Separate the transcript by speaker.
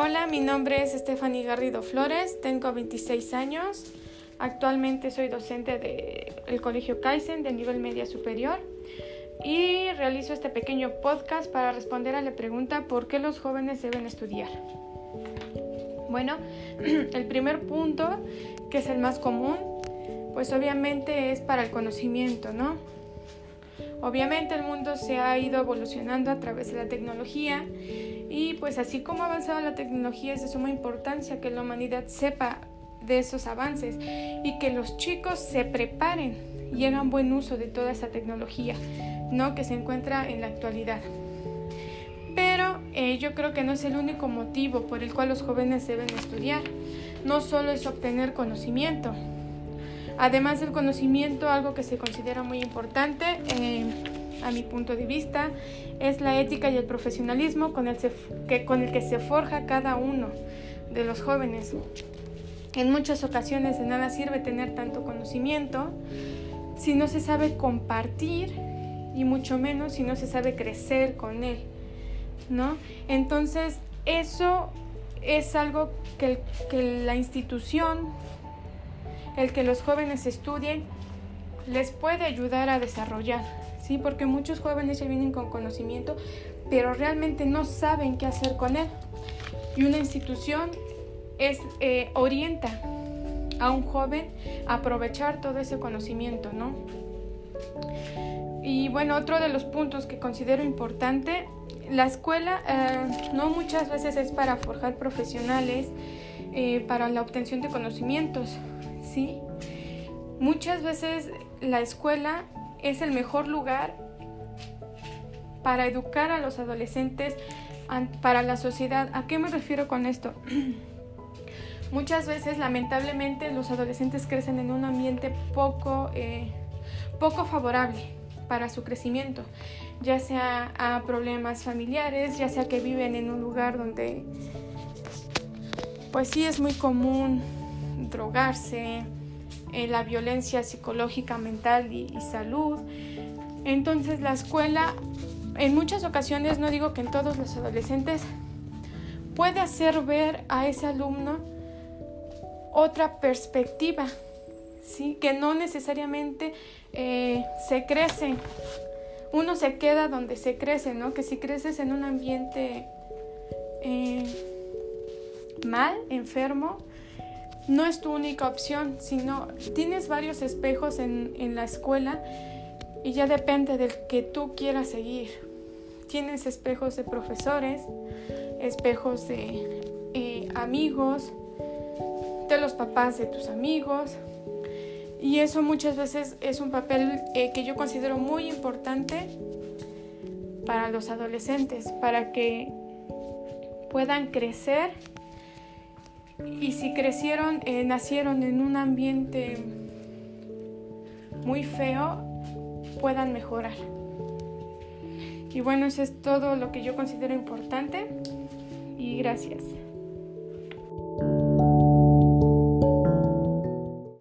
Speaker 1: Hola, mi nombre es Stephanie Garrido Flores, tengo 26 años. Actualmente soy docente del Colegio Kaizen de nivel media superior y realizo este pequeño podcast para responder a la pregunta ¿por qué los jóvenes deben estudiar? Bueno, el primer punto, que es el más común, pues obviamente es para el conocimiento, ¿no? Obviamente el mundo se ha ido evolucionando a través de la tecnología y pues así como ha avanzado la tecnología es de suma importancia que la humanidad sepa de esos avances y que los chicos se preparen y hagan buen uso de toda esa tecnología ¿no? que se encuentra en la actualidad. Pero eh, yo creo que no es el único motivo por el cual los jóvenes deben estudiar. No solo es obtener conocimiento. Además del conocimiento, algo que se considera muy importante, eh, a mi punto de vista, es la ética y el profesionalismo con el, que, con el que se forja cada uno de los jóvenes. En muchas ocasiones de nada sirve tener tanto conocimiento si no se sabe compartir y mucho menos si no se sabe crecer con él, ¿no? Entonces, eso es algo que, que la institución, el que los jóvenes estudien, les puede ayudar a desarrollar, ¿sí? Porque muchos jóvenes ya vienen con conocimiento, pero realmente no saben qué hacer con él. Y una institución es, eh, orienta a un joven a aprovechar todo ese conocimiento, ¿no? Y bueno, otro de los puntos que considero importante, la escuela eh, no muchas veces es para forjar profesionales, eh, para la obtención de conocimientos, ¿sí? Muchas veces la escuela es el mejor lugar para educar a los adolescentes para la sociedad. ¿A qué me refiero con esto? Muchas veces, lamentablemente, los adolescentes crecen en un ambiente poco, eh, poco favorable para su crecimiento, ya sea a problemas familiares, ya sea que viven en un lugar donde, pues sí es muy común drogarse, eh, la violencia psicológica, mental y, salud. Entonces la escuela, en muchas ocasiones, no digo que en todos los adolescentes, puede hacer ver a ese alumno otra perspectiva, ¿sí? que no necesariamente eh, se crece, uno se queda donde se crece, ¿no? que si creces en un ambiente eh, mal, enfermo, no es tu única opción, sino tienes varios espejos en, en la escuela y ya depende del que tú quieras seguir. Tienes espejos de profesores, espejos de eh, amigos, de los papás de tus amigos. Y eso muchas veces es un papel eh, que yo considero muy importante para los adolescentes, para que puedan crecer y si crecieron, eh, nacieron en un ambiente muy feo, puedan mejorar. Y bueno, eso es todo lo que yo considero importante y gracias.